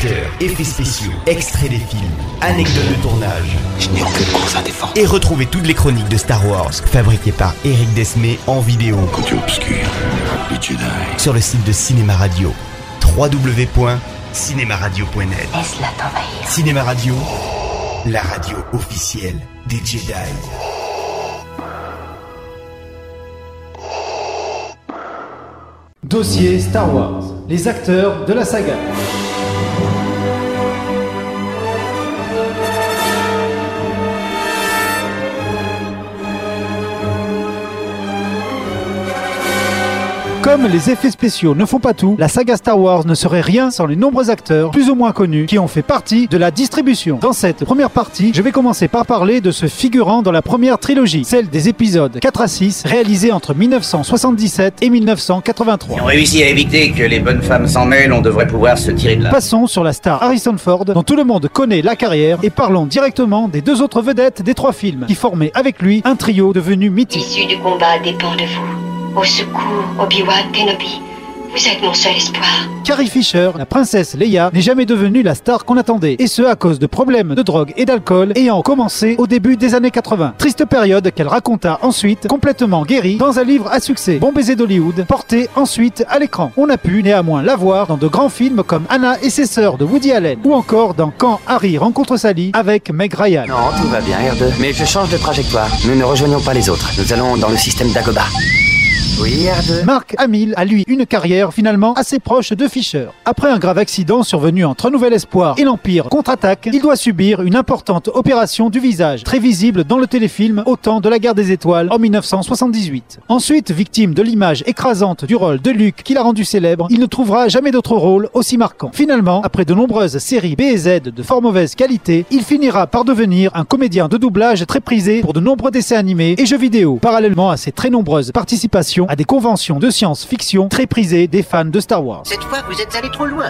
acteurs, effets spéciaux, extraits des films, anecdotes de tournage. Je n'ai aucune cause à défendre. Et retrouvez toutes les chroniques de Star Wars fabriquées par Eric Desmé en vidéo Côté obscur, les Jedi. sur le site de Cinéma Radio. www.cinemaradio.net Laisse-la t'envahir. Cinéma Radio, la radio officielle des Jedi. Dossier Star Wars. Les acteurs de la saga. Comme les effets spéciaux ne font pas tout, la saga Star Wars ne serait rien sans les nombreux acteurs, plus ou moins connus, qui ont fait partie de la distribution. Dans cette première partie, je vais commencer par parler de ce figurant dans la première trilogie, celle des épisodes 4 à 6, réalisés entre 1977 et 1983. On réussit à éviter que les bonnes femmes s'en mêlent, on devrait pouvoir se tirer de là. Passons sur la star Harrison Ford, dont tout le monde connaît la carrière, et parlons directement des deux autres vedettes des trois films, qui formaient avec lui un trio devenu mythique. L'issue du combat dépend de vous. Au secours, Obi-Wan Kenobi. Vous êtes mon seul espoir. Carrie Fisher, la princesse Leia, n'est jamais devenue la star qu'on attendait, et ce à cause de problèmes de drogue et d'alcool ayant commencé au début des années 80. Triste période qu'elle raconta ensuite, complètement guérie, dans un livre à succès, Bon baiser d'Hollywood, porté ensuite à l'écran. On a pu néanmoins la voir dans de grands films comme Anna et ses sœurs de Woody Allen, ou encore dans Quand Harry rencontre Sally avec Meg Ryan. Non, tout va bien, R2. Mais je change de trajectoire. Nous ne rejoignons pas les autres. Nous allons dans le système d'Agoba. R2. Mark Hamill a lui une carrière finalement assez proche de Fisher. Après un grave accident survenu entre Nouvel Espoir et l'Empire contre-attaque, il doit subir une importante opération du visage, très visible dans le téléfilm Au temps de la guerre des étoiles en 1978. Ensuite, victime de l'image écrasante du rôle de Luke qui l'a rendu célèbre, il ne trouvera jamais d'autre rôle aussi marquant. Finalement, après de nombreuses séries B et Z de fort mauvaise qualité, il finira par devenir un comédien de doublage très prisé pour de nombreux dessins animés et jeux vidéo, parallèlement à ses très nombreuses participations à des conventions de science-fiction très prisées des fans de Star Wars. Cette fois, vous êtes allé trop loin.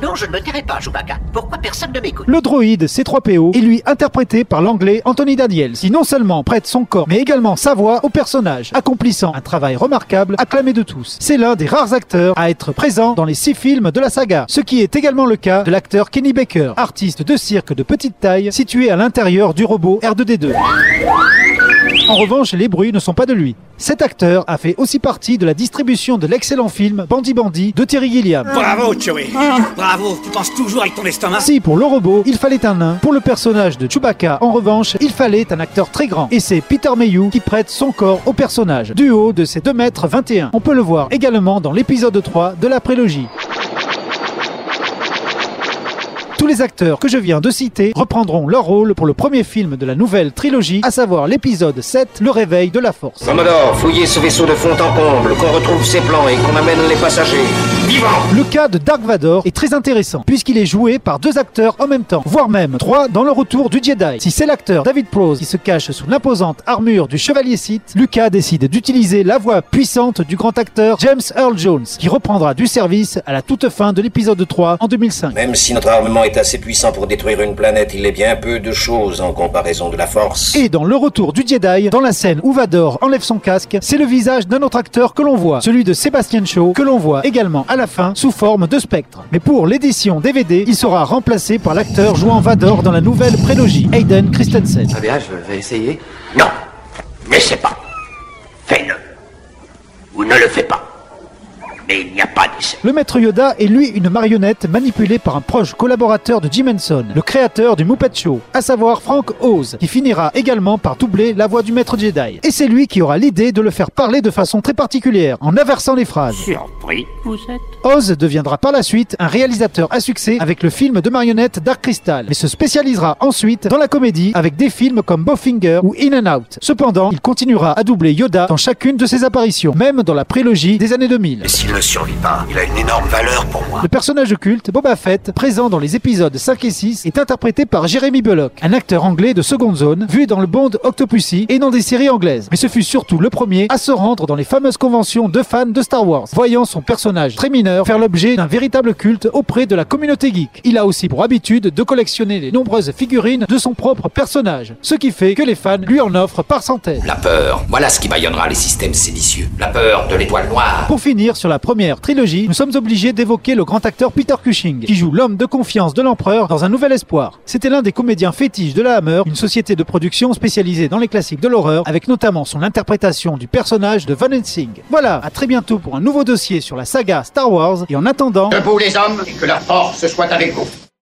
Non, je ne me tairai pas, Chewbacca. Pourquoi personne ne m'écoute? Le droïde C3PO est lui interprété par l'anglais Anthony Daniels, qui non seulement prête son corps, mais également sa voix au personnage, accomplissant un travail remarquable, acclamé de tous. C'est l'un des rares acteurs à être présent dans les six films de la saga, ce qui est également le cas de l'acteur Kenny Baker, artiste de cirque de petite taille, situé à l'intérieur du robot R2D2. En revanche, les bruits ne sont pas de lui. Cet acteur a fait aussi partie de la distribution de l'excellent film Bandy Bandy de Terry Gilliam. Bravo, Chewie. Bravo, tu penses toujours avec ton estomac. Si pour le robot, il fallait un nain, pour le personnage de Chewbacca, en revanche, il fallait un acteur très grand. Et c'est Peter Mayhew qui prête son corps au personnage, du haut de ses 2 mètres 21. On peut le voir également dans l'épisode 3 de la prélogie. Les acteurs que je viens de citer reprendront leur rôle pour le premier film de la nouvelle trilogie, à savoir l'épisode 7, Le réveil de la force. Commodore, fouillez ce vaisseau de fond en comble, qu'on retrouve ses plans et qu'on amène les passagers. Vivants Le cas de Dark Vador est très intéressant, puisqu'il est joué par deux acteurs en même temps, voire même trois dans le retour du Jedi. Si c'est l'acteur David Prowse qui se cache sous l'imposante armure du chevalier Sith, Lucas décide d'utiliser la voix puissante du grand acteur James Earl Jones, qui reprendra du service à la toute fin de l'épisode 3 en 2005. Même si notre armement est assez puissant pour détruire une planète, il est bien peu de choses en comparaison de la force. Et dans le retour du Jedi, dans la scène où Vador enlève son casque, c'est le visage d'un autre acteur que l'on voit, celui de Sébastien Shaw, que l'on voit également à la fin sous forme de spectre. Mais pour l'édition DVD, il sera remplacé par l'acteur jouant Vador dans la nouvelle prélogie, Hayden Christensen. Très bien, je vais essayer. Non, n'essaie pas. Fais-le. Ou ne le fais pas. Mais il n'y a pas d'essai. Le maître Yoda est lui une marionnette manipulée par un proche collaborateur de Jim Henson, le créateur du Muppet Show, à savoir Frank Oz, qui finira également par doubler la voix du maître Jedi. Et c'est lui qui aura l'idée de le faire parler de façon très particulière, en inversant les phrases. Surpris, vous êtes Oz deviendra par la suite un réalisateur à succès avec le film de marionnette Dark Crystal, mais se spécialisera ensuite dans la comédie avec des films comme Bowfinger ou In and Out. Cependant, il continuera à doubler Yoda dans chacune de ses apparitions, même dans la prélogie des années 2000. S'il me ne survit pas. Il a une énorme valeur pour moi. Le personnage culte, Boba Fett, présent dans les épisodes 5 et 6, est interprété par Jeremy Bulloch, un acteur anglais de seconde zone, vu dans le Bond Octopussy et dans des séries anglaises. Mais ce fut surtout le premier à se rendre dans les fameuses conventions de fans de Star Wars, voyant son personnage très mineur faire l'objet d'un véritable culte auprès de la communauté geek. Il a aussi pour habitude de collectionner les nombreuses figurines de son propre personnage, ce qui fait que les fans lui en offrent par centaines. La peur, voilà ce qui baillonnera les systèmes séditieux. La peur de l'étoile noire. Pour finir sur la première trilogie, nous sommes obligés d'évoquer le grand acteur Peter Cushing, qui joue l'homme de confiance de l'empereur dans Un Nouvel Espoir. C'était l'un des comédiens fétiches de la Hammer, une société de production spécialisée dans les classiques de l'horreur, avec notamment son interprétation du personnage de Van Helsing. Voilà, à très bientôt pour un nouveau dossier sur la saga Star Wars, et en attendant... Debout les hommes, et que la force soit avec vous.